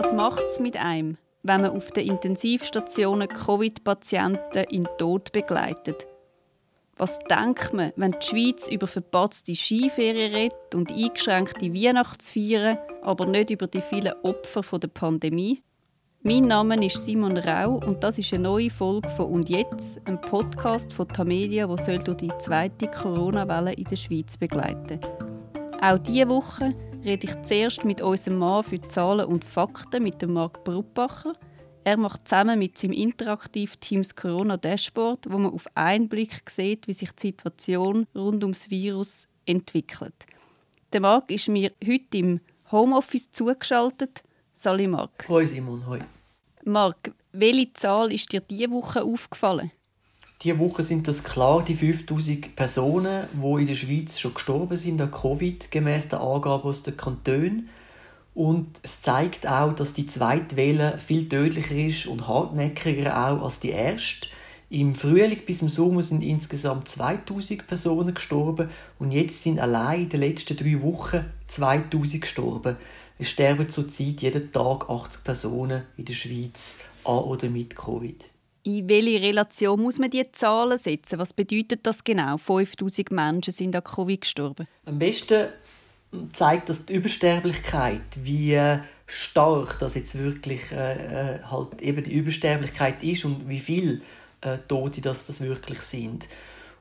Was macht es mit einem, wenn man auf den Intensivstationen Covid-Patienten in den Tod begleitet? Was denkt man, wenn die Schweiz über verpatzte Skiferien redet und eingeschränkte Weihnachtsfeiern, aber nicht über die vielen Opfer der Pandemie? Mein Name ist Simon Rau und das ist eine neue Folge von «Und jetzt?», ein Podcast von Tamedia, der durch die zweite Corona-Welle in der Schweiz begleiten soll. Auch diese Woche rede ich zuerst mit unserem Mann für Zahlen und Fakten, mit dem Marc Bruppacher. Er macht zusammen mit seinem Interaktiv-Team das Corona-Dashboard, wo man auf einen Blick sieht, wie sich die Situation rund ums Virus entwickelt. Der Marc ist mir heute im Homeoffice zugeschaltet. Salut Marc. Hoi Simon, hoi. Marc, welche Zahl ist dir diese Woche aufgefallen? Diese Woche sind das klar die 5000 Personen, die in der Schweiz schon gestorben sind an Covid, gemäß der Angaben aus den Kantonen. Und es zeigt auch, dass die zweite Welle viel tödlicher ist und hartnäckiger auch als die erste. Im Frühling bis im Sommer sind insgesamt 2000 Personen gestorben und jetzt sind allein in den letzten drei Wochen 2000 gestorben. Es sterben zurzeit jeden Tag 80 Personen in der Schweiz an oder mit Covid. In welche Relation muss man diese Zahlen setzen? Was bedeutet das genau? 5000 Menschen sind an Covid gestorben. Am besten zeigt das die Übersterblichkeit, wie stark das jetzt wirklich äh, äh halt eben die Übersterblichkeit ist und wie viel äh, Tote das, das wirklich sind.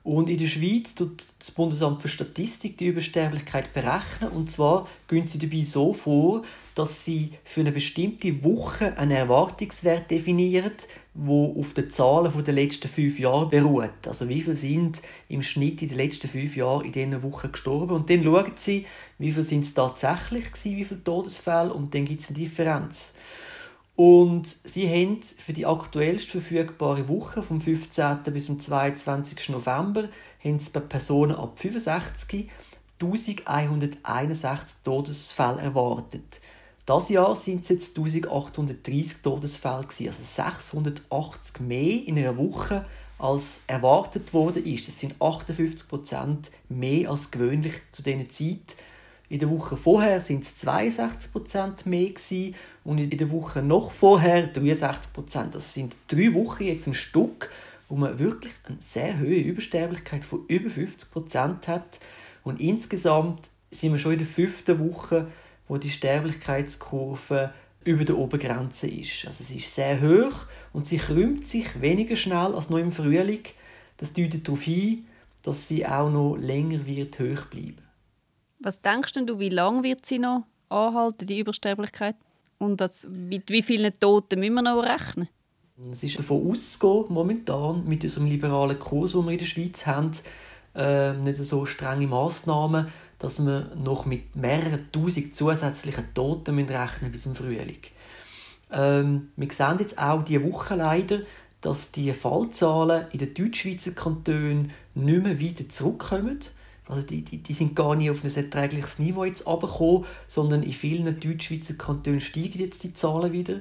Und in der Schweiz tut das Bundesamt für Statistik die Übersterblichkeit berechnen. Und zwar gehen sie dabei so vor, dass sie für eine bestimmte Woche einen Erwartungswert definieren, wo auf den Zahlen der letzten fünf Jahre beruht. Also wie viele sind im Schnitt in den letzten fünf Jahren in diesen Wochen gestorben. Und dann schauen sie, wie viele sind es tatsächlich gewesen, wie viele Todesfälle, und dann gibt es eine Differenz. Und sie haben für die aktuellst verfügbare Woche vom 15. bis zum 22. November haben sie bei Personen ab 65 1161 Todesfälle erwartet. Das Jahr sind es jetzt 1830 Todesfälle gewesen, also 680 mehr in einer Woche als erwartet wurde ist. Das sind 58 Prozent mehr als gewöhnlich zu dieser Zeit. In der Woche vorher sind es 62 Prozent mehr gewesen und in der Woche noch vorher 63 Prozent. Das sind drei Wochen jetzt im Stück, wo man wirklich eine sehr hohe Übersterblichkeit von über 50 Prozent hat. Und insgesamt sind wir schon in der fünften Woche, wo die Sterblichkeitskurve über der Obergrenze ist. Also sie ist sehr hoch und sie krümmt sich weniger schnell als noch im Frühling. Das deutet darauf hin, dass sie auch noch länger wird hoch bleiben. Was denkst du, wie lange wird sie noch anhalten, die Übersterblichkeit? Und das, mit wie vielen Toten müssen wir noch rechnen? Es ist davon auszugehen, momentan mit unserem liberalen Kurs, den wir in der Schweiz haben, äh, nicht so strenge Massnahmen, dass wir noch mit mehreren tausend zusätzlichen Toten müssen rechnen bis im Frühling. Ähm, wir sehen jetzt auch diese Woche leider, dass die Fallzahlen in den Deutschschweizer Kantonen nicht mehr weiter zurückkommen. Also die, die, die sind gar nicht auf ein erträgliches Niveau jetzt sondern in vielen Deutschschweizer Kantonen steigen jetzt die Zahlen wieder.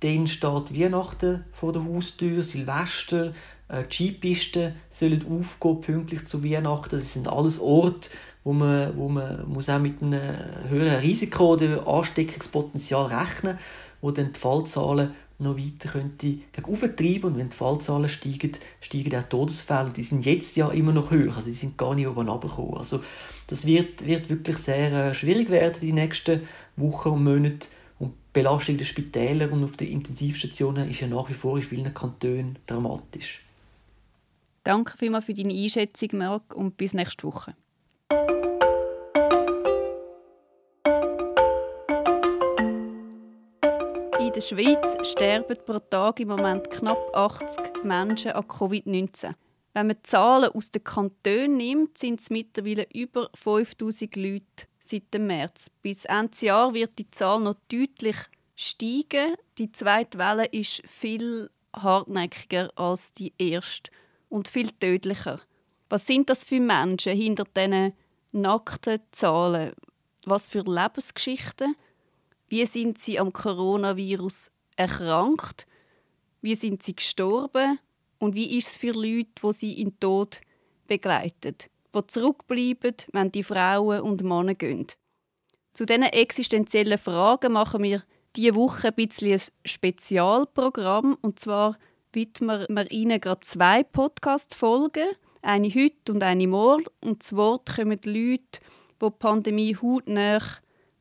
Dann steht Weihnachten vor der Haustür, Silvester, äh, Skipisten sollen aufgehen, pünktlich zu Weihnachten. Das sind alles Orte, wo man, wo man muss auch mit einem höheren Risiko oder Ansteckungspotenzial rechnen wo dann die Fallzahlen noch weiter könnte treiben und wenn die Fallzahlen steigen, steigen auch die Todesfälle. Die sind jetzt ja immer noch höher, also sie sind gar nicht oben runtergekommen. Also das wird, wird wirklich sehr äh, schwierig werden die nächsten Wochen und Monate. Und die Belastung der Spitäler und auf den Intensivstationen ist ja nach wie vor in vielen Kantonen dramatisch. Danke vielmals für deine Einschätzung, Marc, und bis nächste Woche. In der Schweiz sterben pro Tag im Moment knapp 80 Menschen an Covid-19. Wenn man die Zahlen aus den Kantonen nimmt, sind es mittlerweile über 5000 Leute seit dem März. Bis Ende Jahr wird die Zahl noch deutlich steigen. Die zweite Welle ist viel hartnäckiger als die erste und viel tödlicher. Was sind das für Menschen hinter diesen nackten Zahlen? Was für Lebensgeschichten? Wie sind sie am Coronavirus erkrankt? Wie sind sie gestorben? Und wie ist es für Leute, die sie in den Tod begleiten, die zurückbleiben, wenn die Frauen und Männer gehen? Zu diesen existenziellen Fragen machen wir diese Woche ein bisschen ein Spezialprogramm. Und zwar widmen wir Ihnen gerade zwei Podcast-Folgen. Eine heute und eine morgen. Und zu Wort kommen die Leute, die die Pandemie hautnah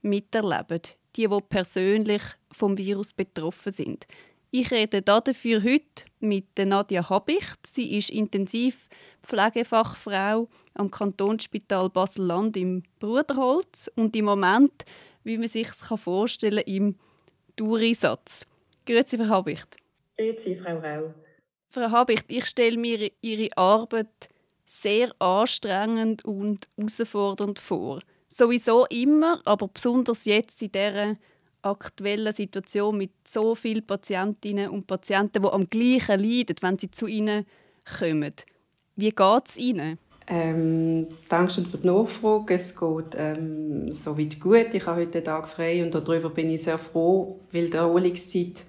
miterleben. Die, die persönlich vom Virus betroffen sind. Ich rede dafür heute mit Nadja Habicht. Sie ist Intensivpflegefachfrau am Kantonsspital Basel-Land im Bruderholz und im Moment, wie man sich vorstellen kann, im Dauereinsatz. Grüezi, Frau Habicht. Grüezi, Frau Rau. Frau Habicht, ich stelle mir Ihre Arbeit sehr anstrengend und herausfordernd vor. Sowieso immer, aber besonders jetzt in dieser aktuellen Situation mit so vielen Patientinnen und Patienten, die am gleichen leiden, wenn sie zu Ihnen kommen. Wie geht es Ihnen? Ähm, danke für die Nachfrage. Es geht ähm, soweit gut. Ich habe heute den Tag frei und darüber bin ich sehr froh, weil die Erholungszeit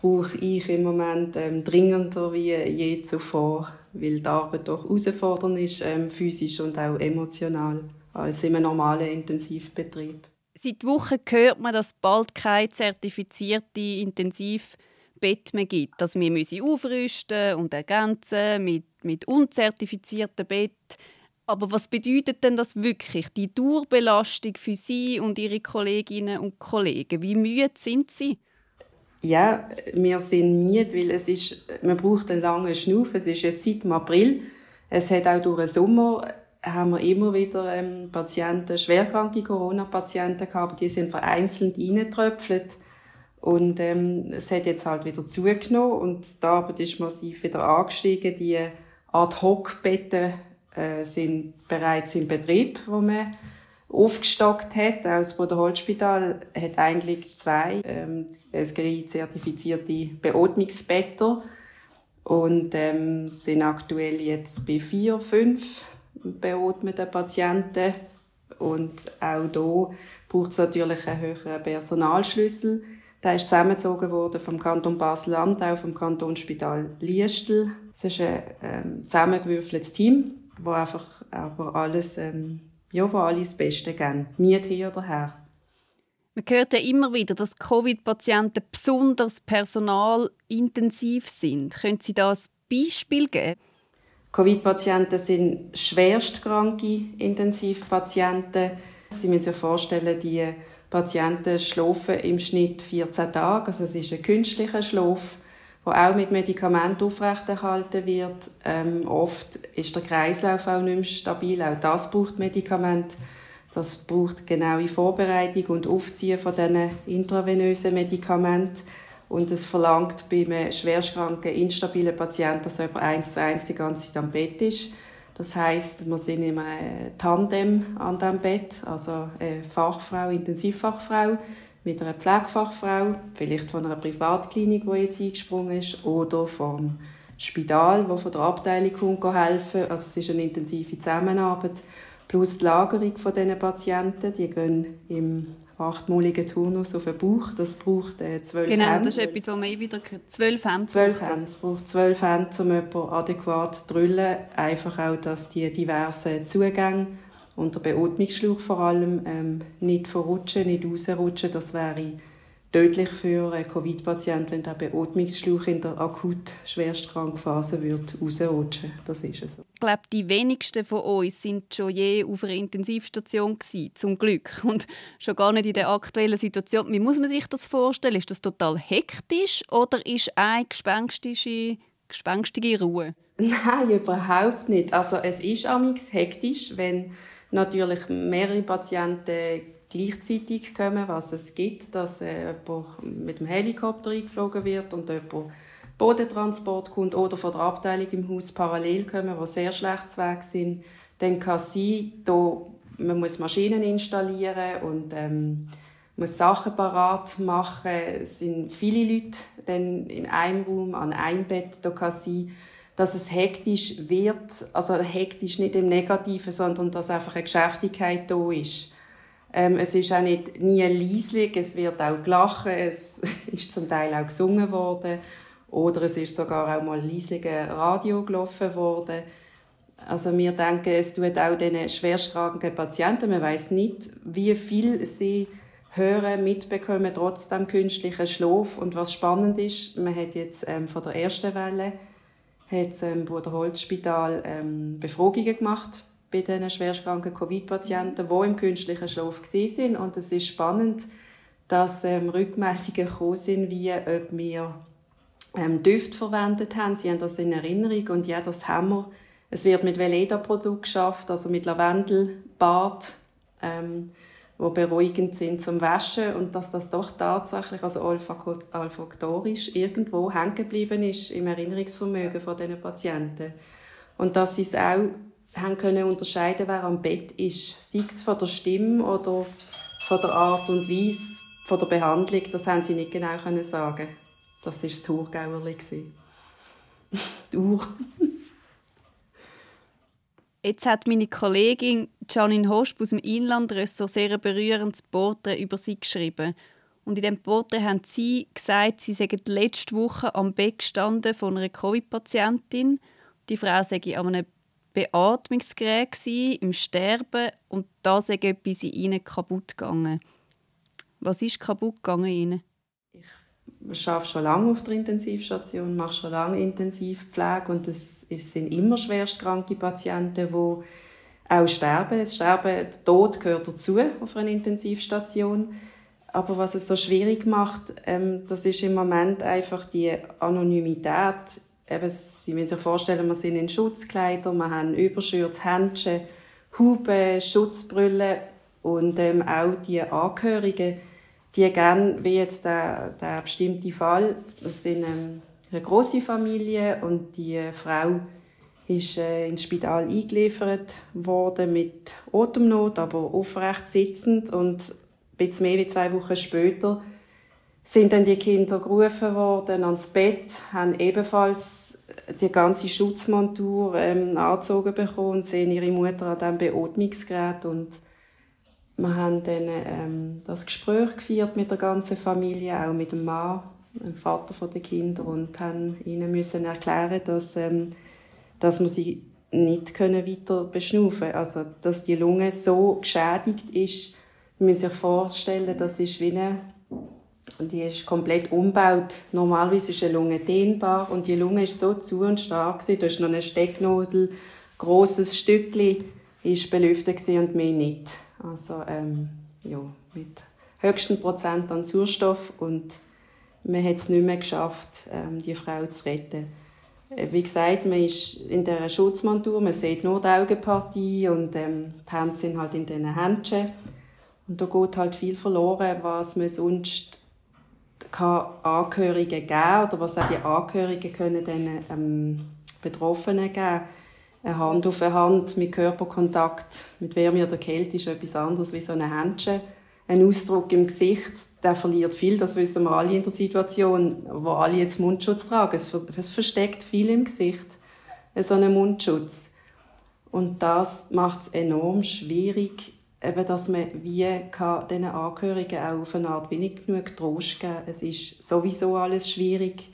brauche ich im Moment ähm, dringender wie je zuvor, weil die Arbeit doch herausfordernd ist, ähm, physisch und auch emotional, als in einem normalen Intensivbetrieb. Seit Wochen hört man, dass es bald keine zertifizierte Intensivbett mehr gibt. Dass wir müssen aufrüsten und ergänzen mit, mit unzertifizierten Bett. Aber was bedeutet denn das wirklich? Die Dauerbelastung für Sie und Ihre Kolleginnen und Kollegen. Wie müde sind Sie? Ja, wir sind müde, weil es ist, man braucht einen langen Schnuff. Es ist jetzt seit April. Es hat auch durch den Sommer haben wir immer wieder ähm, Patienten, schwerkranke Corona-Patienten gehabt, die sind vereinzelt reingetröpfelt. Und ähm, es hat jetzt halt wieder zugenommen und die Arbeit ist massiv wieder angestiegen. Die Ad-Hoc-Betten äh, sind bereits im Betrieb, wo man aufgestockt hat. Auch das Bruderholzspital hat eigentlich zwei ähm, SGI-zertifizierte Beatmungsbetten und ähm, sind aktuell jetzt bei vier, fünf beatmeten Patienten. Und auch hier braucht es natürlich einen höheren Personalschlüssel. Der ist zusammengezogen worden vom Kanton Basel-Land, auch vom Kantonsspital Liestel. Es ist ein ähm, zusammengewürfeltes Team, wo einfach aber alles, ähm, ja, wo alles Beste geben. Miet hier oder her. Man hört ja immer wieder, dass Covid-Patienten besonders personalintensiv sind. Können Sie da ein Beispiel geben? Covid-Patienten sind schwerstkranke Intensivpatienten. Sie müssen sich vorstellen, die Patienten schlafen im Schnitt 14 Tage. Also es ist ein künstlicher Schlaf, der auch mit Medikamenten aufrechterhalten wird. Ähm, oft ist der Kreislauf auch nicht mehr stabil. Auch das braucht Medikament. Das braucht genaue Vorbereitung und Aufziehen von diesen intravenösen Medikamenten. Und es verlangt bei einem schwerstkranken, instabilen Patienten, dass er eins zu eins die ganze Zeit am Bett ist. Das heißt, wir sind in einem Tandem an dem Bett, also eine Fachfrau, Intensivfachfrau mit einer Pflegefachfrau, vielleicht von einer Privatklinik, die jetzt eingesprungen ist, oder vom Spital, wo von der Abteilung helfen. Also es ist eine intensive Zusammenarbeit. Plus die Lagerung von diesen Patienten, die gehen im achtmaligen Turnus auf den Bauch. Das braucht äh, zwölf genau, Hände. das ist etwas, was man immer wieder hört. Zwölf Hände. Zwölf Hände. Es braucht zwölf Hände, um jemanden adäquat zu drüllen. Einfach auch, dass die diversen Zugänge und der Beatmungsschlauch vor allem ähm, nicht verrutschen, nicht rausrutschen. Das wäre tödlich für einen Covid-Patienten, wenn der Beatmungsschlauch in der akut schwerstkranken Phase wird rausrutschen. Das ist es. Ich glaube, die wenigsten von uns sind schon je auf einer Intensivstation gewesen, zum Glück. Und schon gar nicht in der aktuellen Situation. Wie muss man sich das vorstellen? Ist das total hektisch oder ist eine gespenstische, gespenstige Ruhe? Nein, überhaupt nicht. Also es ist amigs hektisch, wenn natürlich mehrere Patienten gleichzeitig kommen, was es gibt, dass äh, jemand mit dem Helikopter eingeflogen wird und jemand Bodentransport kommt oder von der Abteilung im Haus parallel kommen, die sehr schlecht weg sind, dann kann es sein, da, man muss Maschinen installieren und ähm, muss Sachen parat machen. Es sind viele Leute dann in einem Raum, an einem Bett. Da kann sein, dass es hektisch wird. Also hektisch nicht im Negativen, sondern dass einfach eine Geschäftigkeit da ist. Ähm, es ist auch nicht nie leislich, es wird auch gelacht, es ist zum Teil auch gesungen worden oder es ist sogar auch mal leislige Radio gelaufen worden. Also wir denken, es tut auch den schwerstkranken Patienten, man weiß nicht, wie viel sie hören, mitbekommen, trotz dem künstlichen Schlaf. Und was spannend ist, man hat jetzt ähm, von der ersten Welle hat das ähm, Bruder Holz Spital ähm, Befragungen gemacht bei diesen schwerstkranken Covid-Patienten, die im künstlichen Schlaf sind. Und es ist spannend, dass ähm, Rückmeldungen gekommen sind, wie ob wir ähm, Düfte verwendet haben. Sie haben das in Erinnerung und ja, das haben wir. Es wird mit Veleda-Produkt geschafft, also mit Lavendelbad, ähm, wo beruhigend sind zum Waschen und dass das doch tatsächlich, also olfaktorisch, irgendwo hängen geblieben ist im Erinnerungsvermögen von diesen Patienten. Und dass sie es auch haben können unterscheiden, wer am Bett ist, sei es von der Stimme oder von der Art und Weise von der Behandlung, das haben sie nicht genau können sagen. Das war das Thurgauerli. Die Uhr. Jetzt hat meine Kollegin Janine Hosp aus dem Inlandressort sehr ein berührendes Porträt über sie geschrieben. Und in diesem Porträt haben sie gesagt, sie seien letzte Woche am Bett gestanden von einer Covid-Patientin. Die Frau sei an einem Beatmungsgerät im Sterben und da sei etwas in ihnen kaputt gegangen. Was ist kaputt gegangen ihnen? Arbeite schon lange auf der Intensivstation, mache schon lange Intensivpflege und es sind immer schwerstkranke Patienten, die auch sterben. Das Sterben, der Tod gehört dazu auf einer Intensivstation. Aber was es so schwierig macht, ähm, das ist im Moment einfach die Anonymität. Eben, Sie müssen sich vorstellen, wir sind in Schutzkleidern, wir haben Überschürze, Händchen, Huben, Schutzbrille und ähm, auch die Angehörigen die gerne, wie jetzt der, der bestimmte Fall, das sind ähm, eine große Familie und die Frau ist äh, ins Spital eingeliefert worden mit Atemnot, aber aufrecht sitzend und ein mehr als zwei Wochen später sind dann die Kinder gerufen worden ans Bett, haben ebenfalls die ganze Schutzmontur ähm, angezogen bekommen sehen ihre Mutter an diesem Beatmungsgerät und wir haben dann ähm, das Gespräch geführt mit der ganzen Familie, auch mit dem Mann, dem Vater der Kinder und haben ihnen müssen erklären, dass, ähm, dass wir sie nicht können weiter beschnaufen Also, dass die Lunge so geschädigt ist, man muss sich vorstellen, das ist wie eine die ist komplett umgebaut. Normalerweise ist eine Lunge dehnbar und die Lunge ist so zu und stark gewesen. Da ist noch eine Stecknadel, großes Stückli, ist belüftet und mehr nicht. Also ähm, ja, mit höchsten Prozent an Sauerstoff und man hat es nicht mehr geschafft, ähm, die Frau zu retten. Äh, wie gesagt, man ist in der Schutzmontur, man sieht nur die Augenpartie und ähm, die Hände sind halt in diesen Händchen. Und da geht halt viel verloren, was man sonst kann Angehörigen geben oder was auch die Angehörigen können den ähm, Betroffenen geben eine Hand auf eine Hand mit Körperkontakt, mit Wärme oder Kälte ist etwas anderes wie so ein Händchen. Ein Ausdruck im Gesicht, der verliert viel, das wissen wir alle in der Situation, wo alle jetzt Mundschutz tragen. Es, es versteckt viel im Gesicht, so einen Mundschutz. Und das macht es enorm schwierig, eben, dass man wie kann diesen Angehörigen auch auf eine Art wenig genug Trost geben Es ist sowieso alles schwierig.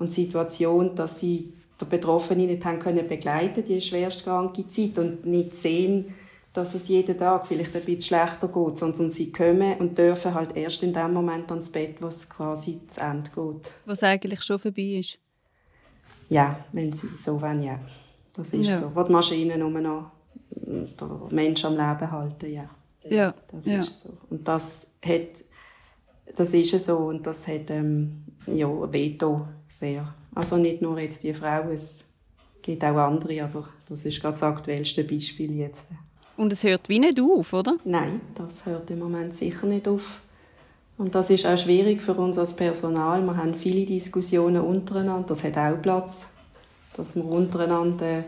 Und die Situation, dass sie der Betroffene nicht haben können begleiten, die schwerstkranke Zeit und nicht sehen, dass es jeden Tag vielleicht ein bisschen schlechter geht, sondern sie kommen und dürfen halt erst in dem Moment ans Bett, wo es quasi zu Ende geht. Was eigentlich schon vorbei ist? Ja, wenn sie so wollen, ja. Das ist ja. so. Wo die Maschinen nur noch den Mensch am Leben halten, ja. Ja. Das ja. ist so. Und das hat, das ist so und das hat, ähm, ja, Veto sehr. Also nicht nur jetzt die Frau, es gibt auch andere, aber das ist gerade das aktuellste Beispiel jetzt. Und es hört wie nicht auf, oder? Nein, das hört im Moment sicher nicht auf. Und das ist auch schwierig für uns als Personal. Wir haben viele Diskussionen untereinander. Das hat auch Platz, dass wir untereinander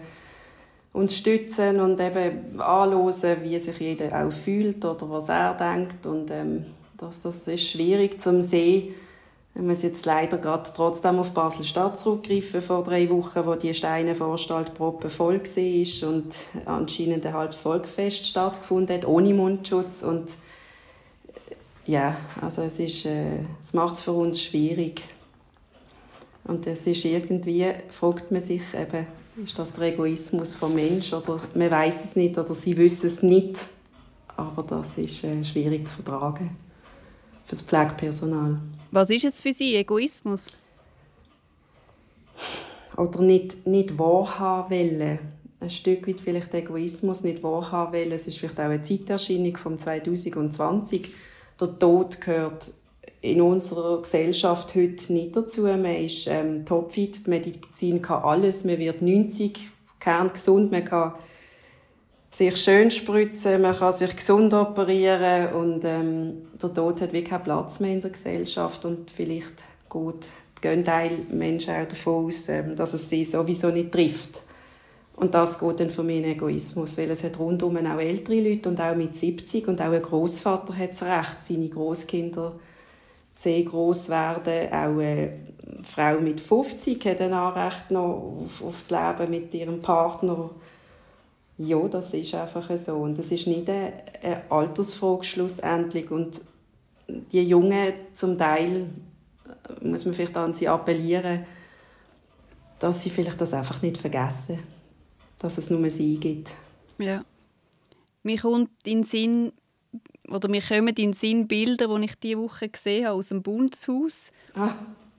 uns stützen und eben anhören, wie sich jeder auch fühlt oder was er denkt. Und ähm, das, das ist schwierig zu sehen, ich muss jetzt leider gerade trotzdem auf Basel-Stadt zurückgreifen, vor drei Wochen, wo die Steinenvorstadt proppe voll war und anscheinend ein halbes Volkfest stattgefunden hat, ohne Mundschutz. Und ja, also es, ist, äh, es macht es für uns schwierig. Und es ist irgendwie, fragt man sich eben, ist das der Egoismus vom Mensch oder man weiß es nicht oder sie wissen es nicht. Aber das ist äh, schwierig zu vertragen. Für das Pflegepersonal. Was ist es für Sie, Egoismus? Oder nicht, nicht wahrhaben wollen. Ein Stück weit vielleicht Egoismus, nicht wahrhaben wollen. Es ist vielleicht auch eine Zeiterscheinung von 2020. Der Tod gehört in unserer Gesellschaft heute nicht dazu. Man ist ähm, topfit, die Medizin kann alles, man wird 90, kerngesund, man kann sich schön spritzen, man kann sich gesund operieren und ähm, der Tod hat wirklich keinen Platz mehr in der Gesellschaft und vielleicht gut gehen Teil Menschen auch davon aus, ähm, dass es sie sowieso nicht trifft. Und das geht dann für in Egoismus, weil es hat rundum auch ältere Leute und auch mit 70 und auch ein Großvater hat es recht, seine Großkinder sehr groß werden. Auch eine Frau mit 50 hat ein Anrecht noch auf, aufs Leben mit ihrem Partner. Ja, das ist einfach so. Und das ist nicht eine, eine Altersfrage schlussendlich. Und die Jungen zum Teil muss man vielleicht an sie appellieren, dass sie vielleicht das einfach nicht vergessen, dass es nur sie gibt. Ja. Mir kommt in Sinn, oder mir kommen in Sinn Bilder, die ich diese Woche gesehen habe aus dem Bundeshaus. Ah.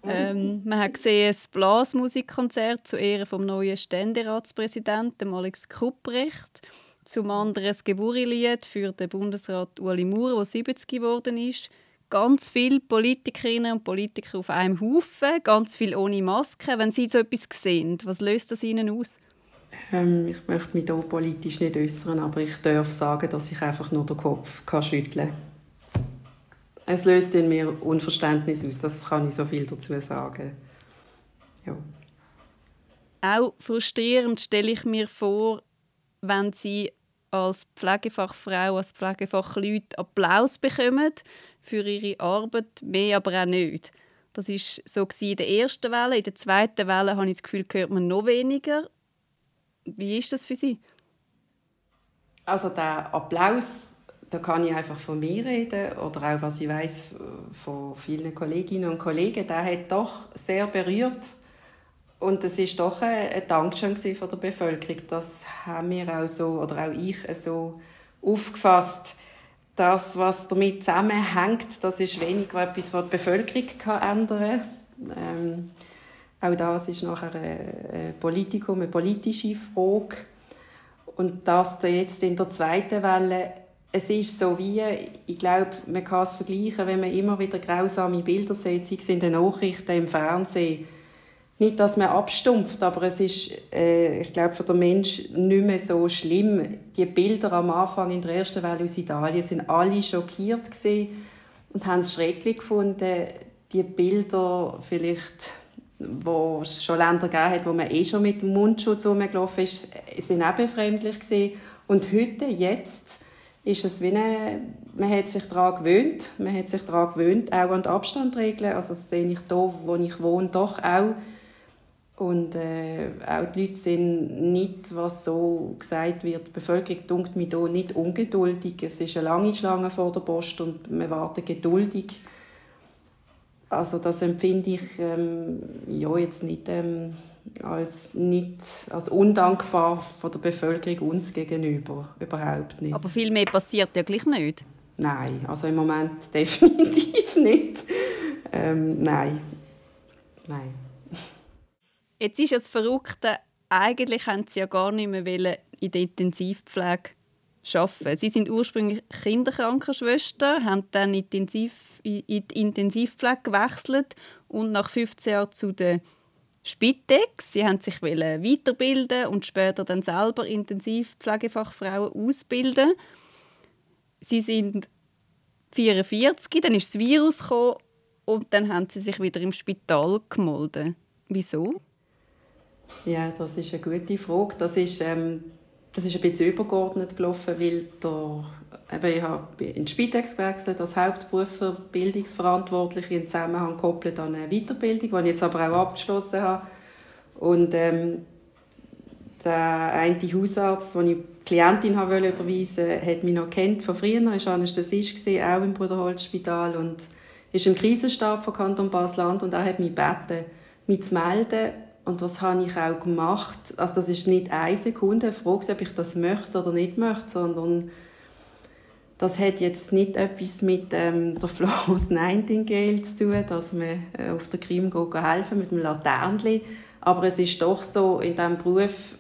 Ähm, man hat gesehen ein Blasmusikkonzert zu Ehren vom neuen Ständeratspräsidenten Alex Kupprecht. Zum anderen ein Geburtlied für den Bundesrat Ueli Maurer, der 70 geworden ist. Ganz viele Politikerinnen und Politiker auf einem Haufen, ganz viel ohne Maske. Wenn Sie so etwas sehen, was löst das Ihnen aus? Ähm, ich möchte mich hier politisch nicht äußern, aber ich darf sagen, dass ich einfach nur den Kopf schütteln kann. Es löst in mir Unverständnis aus, das kann ich so viel dazu sagen. Ja. Auch frustrierend stelle ich mir vor, wenn Sie als Pflegefachfrau, als Pflegefachleute Applaus bekommen für ihre Arbeit, mehr aber auch nicht. Das war so in der ersten Welle. In der zweiten Welle habe ich das Gefühl, hört man noch weniger. Wie ist das für Sie? Also der Applaus, da kann ich einfach von mir reden oder auch was ich weiß von vielen Kolleginnen und Kollegen, der hat doch sehr berührt und es ist doch ein Dankeschön von der Bevölkerung. Das haben wir auch so oder auch ich so aufgefasst. Das, was damit zusammenhängt, das ist weniger etwas, was die Bevölkerung kann ändern kann. Ähm, auch das ist nachher ein Politikum, eine politische Frage. Und das jetzt in der zweiten Welle, es ist so wie, ich glaube, man kann es vergleichen, wenn man immer wieder grausame Bilder sieht, sei es in den Nachrichten, im Fernsehen. Nicht, dass man abstumpft, aber es ist, äh, ich glaube, für den Mensch nicht mehr so schlimm. Die Bilder am Anfang in der ersten Welle aus Italien sind alle schockiert gesehen und haben es schrecklich gefunden. Die Bilder vielleicht wo es schon Länder gegeben hat, wo man eh schon mit dem Mundschutz rumgelaufen ist, sind auch befremdlich gewesen. Und heute, jetzt, ist es wie eine, man hat sich daran gewöhnt, man hat sich daran gewöhnt, auch an die Abstandregeln, also das sehe ich hier, wo ich wohne, doch auch. Und äh, auch die Leute sind nicht, was so gesagt wird, die Bevölkerung dunkt mich hier nicht ungeduldig. Es ist eine lange Schlange vor der Post und wir warten geduldig also das empfinde ich ähm, ja, jetzt nicht, ähm, als, nicht als undankbar von der Bevölkerung uns gegenüber. Überhaupt nicht. Aber viel mehr passiert ja gleich nicht. Nein, also im Moment definitiv nicht. Ähm, nein. Nein. Jetzt ist es Verrückte, eigentlich haben sie ja gar nicht mehr in der Intensivpflege arbeiten. Sie sind ursprünglich Kinderkrankenschwester, haben dann in die, Intensivpflege gewechselt und nach 15 Jahren zu der Spitex. Sie haben sich weiterbilden und später dann selber Intensivpflegefachfrauen ausbilden. Sie sind 44, dann ist das Virus gekommen und dann haben sie sich wieder im Spital gemolden. Wieso? Ja, das ist eine gute Frage. Das ist ähm das ist ein bisschen übergeordnet gelaufen, weil der, eben, ich habe in die Spitex gewechselt als Hauptberufsbildungsverantwortliche in Zusammenhang gekoppelt an eine Weiterbildung, die ich jetzt aber auch abgeschlossen habe. Und ähm, der eine Hausarzt, den ich Klientin habe überweisen wollte, hat mich noch kennt von früher, er war Anästhesist, auch im Bruderholzspital und ist im Krisenstab von Kanton Basel-Land und er hat mich gebeten, mich zu melden und das habe ich auch gemacht. Also das ist nicht eine Sekunde eine Frage, ob ich das möchte oder nicht möchte, sondern Das hat jetzt nicht etwas mit ähm, der Florence Nightingale zu tun, dass man äh, auf der Krim geht helfen mit dem Laternli. Aber es ist doch so, in diesem Beruf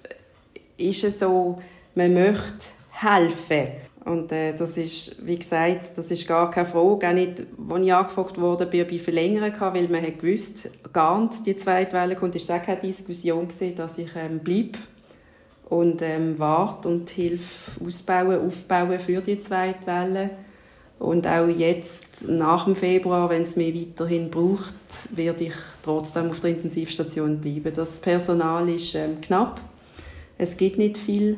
ist es so, man möchte helfen. Und äh, das ist, wie gesagt, das ist gar keine Frage. Auch nicht, als ich angefragt wurde, bin ich verlängern kann, weil man hat gewusst, gar nicht die zweite Welle kommt, ist auch keine Diskussion gewesen, dass ich ähm, bleibe und ähm, warte und hilf ausbauen, aufbauen für die zweite Welle. Und auch jetzt, nach dem Februar, wenn es mich weiterhin braucht, werde ich trotzdem auf der Intensivstation bleiben. Das Personal ist ähm, knapp. Es gibt nicht viel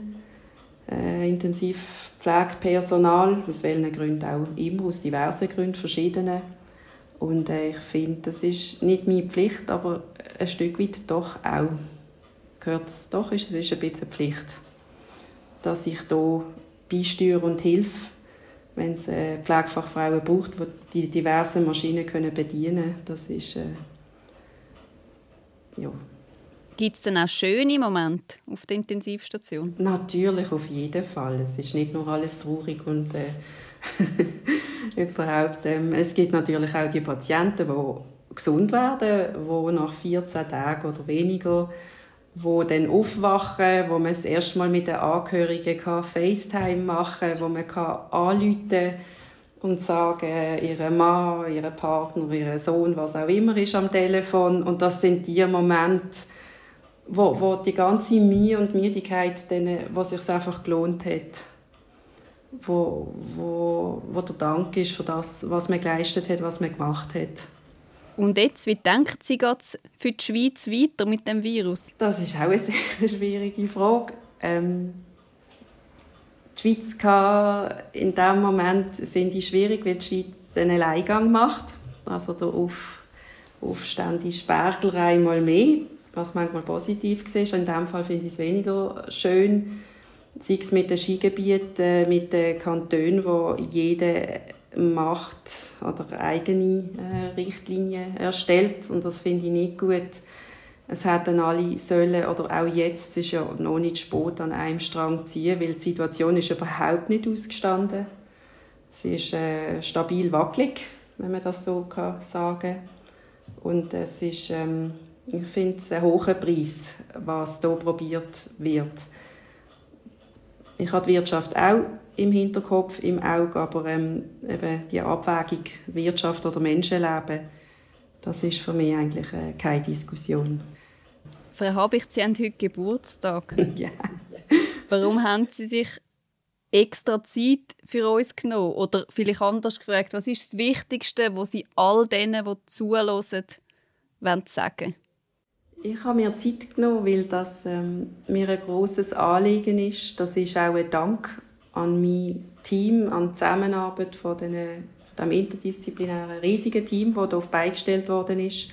äh, Intensivpflegepersonal, aus welchen Gründen auch immer, aus diversen Gründen, verschiedenen. Und äh, ich finde, das ist nicht meine Pflicht, aber ein Stück weit doch auch gehört es doch, ist, es ist ein bisschen Pflicht, dass ich hier beisteuere und hilfe, wenn es äh, Pflegefachfrauen braucht, die die diversen Maschinen können bedienen können. Das ist, äh, ja. Gibt es denn auch schöne Momente auf der Intensivstation? Natürlich, auf jeden Fall. Es ist nicht nur alles traurig und äh, überhaupt. Ähm, es gibt natürlich auch die Patienten, die gesund werden, die nach 14 Tagen oder weniger wo dann aufwachen, wo man das erste Mal mit den Angehörigen kann FaceTime machen wo man kann anrufen und sagen, ihre Mann, ihre Partner, ihr Sohn, was auch immer ist am Telefon. Und das sind die Momente, wo, wo die ganze Mühe und Müdigkeit, denen, was sich einfach gelohnt hat, wo, wo, wo der Dank ist für das, was man geleistet hat, was man gemacht hat. Und jetzt, wie denkt sie geht für die Schweiz weiter mit dem Virus? Das ist auch eine sehr schwierige Frage. Ähm, die Schweiz kann in diesem Moment finde ich schwierig, weil die Schweiz einen Alleingang macht. Also der Auf, Aufstand ist Bergler einmal mehr, was manchmal positiv ist. In diesem Fall finde ich es weniger schön. Sei es mit den Skigebieten, mit den Kantonen, wo jeder macht oder eigene äh, Richtlinien erstellt und das finde ich nicht gut. Es hätten alle sollen, oder auch jetzt, es ist ja noch nicht spät, an einem Strang ziehen, weil die Situation ist überhaupt nicht ausgestanden. Sie ist äh, stabil wackelig, wenn man das so kann sagen Und es ist, ähm, ich finde es ein hoher Preis, was hier probiert wird. Ich habe die Wirtschaft auch im Hinterkopf, im Auge, aber ähm, eben die Abwägung Wirtschaft oder Menschenleben, das ist für mich eigentlich äh, keine Diskussion. Frau Habicht, Sie haben heute Geburtstag. ja. Warum haben Sie sich extra Zeit für uns genommen? Oder vielleicht anders gefragt, was ist das Wichtigste, was Sie all denen, die zuhören, wollen sagen ich habe mir Zeit genommen, weil das ähm, mir ein großes Anliegen ist. Das ist auch ein Dank an mein Team, an die Zusammenarbeit von, den, dem interdisziplinären riesigen Team, das darauf beigestellt worden ist,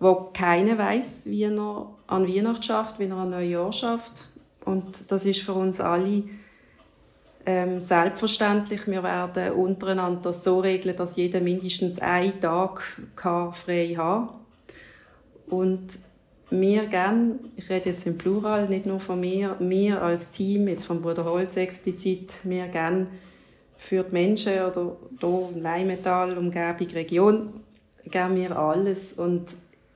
wo keiner weiß, wie er an Weihnachten schafft, wie er an Neujahr schafft. Und das ist für uns alle ähm, selbstverständlich. Wir werden untereinander das so regeln, dass jeder mindestens einen Tag frei haben kann. Und wir gern, ich rede jetzt im Plural, nicht nur von mir, wir als Team, jetzt vom Bruder Holz explizit, wir gern für die Menschen oder hier in Leimetal, Umgebung, Region, geben wir alles und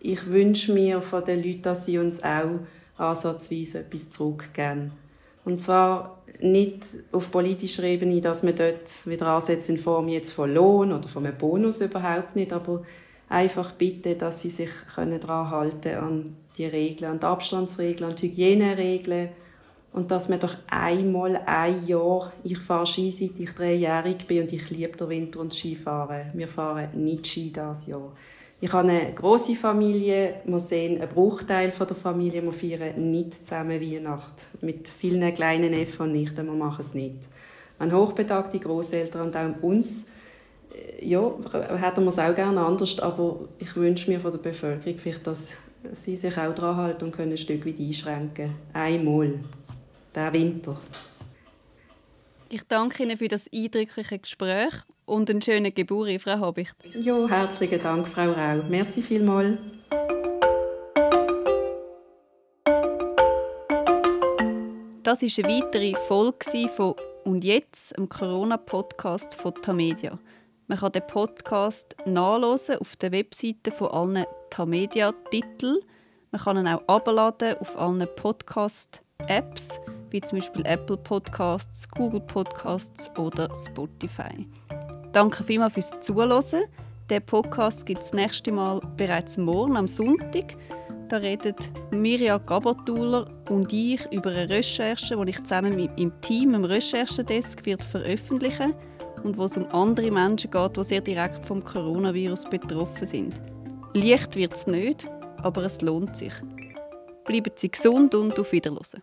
ich wünsche mir von den Leuten, dass sie uns auch ansatzweise etwas zurückgeben. Und zwar nicht auf politischer Ebene, dass man dort wieder ansetzt in Form jetzt von Lohn oder von einem Bonus überhaupt nicht, aber einfach bitte, dass sie sich daran halten an die Regeln, die Abstandsregeln, an die Hygieneregeln und dass man doch einmal ein Jahr, ich fahre Ski seit ich dreijährig bin und ich liebe den Winter und Skifahren. Wir fahren nicht Ski dieses Jahr. Ich habe eine große Familie, wir sehen einen Bruchteil der Familie, wir feiern nicht zusammen Weihnacht. Mit vielen kleinen Neffen und Nichten, wir machen es nicht. An hochbetagte Großeltern und auch uns äh, ja, hätten wir es auch gerne anders, aber ich wünsche mir von der Bevölkerung vielleicht, dass sie sich auch daran halten und können ein Stück weit einschränken. Einmal. Der Winter. Ich danke Ihnen für das eindrückliche Gespräch und einen schönen Geburt, Frau Habicht. Ja, herzlichen Dank, Frau Rau. Merci vielmals. Das war eine weitere Folge von und jetzt im Corona-Podcast von Tamedia. Man kann den Podcast nachlesen auf der Webseite von allen Tamedia-Titeln. Man kann ihn auch abladen auf allen Podcast-Apps, wie zum Beispiel Apple Podcasts, Google Podcasts oder Spotify. Danke vielmals fürs Zuhören. Der Podcast gibt es nächste Mal bereits morgen am Sonntag. Da redet Mirja Gabatuller und ich über eine Recherche, die ich zusammen mit meinem Team im Recherchedesk veröffentlichen und wo es um andere Menschen geht, die sehr direkt vom Coronavirus betroffen sind. Leicht wird es nicht, aber es lohnt sich. Bleiben Sie gesund und auf Wiedersehen.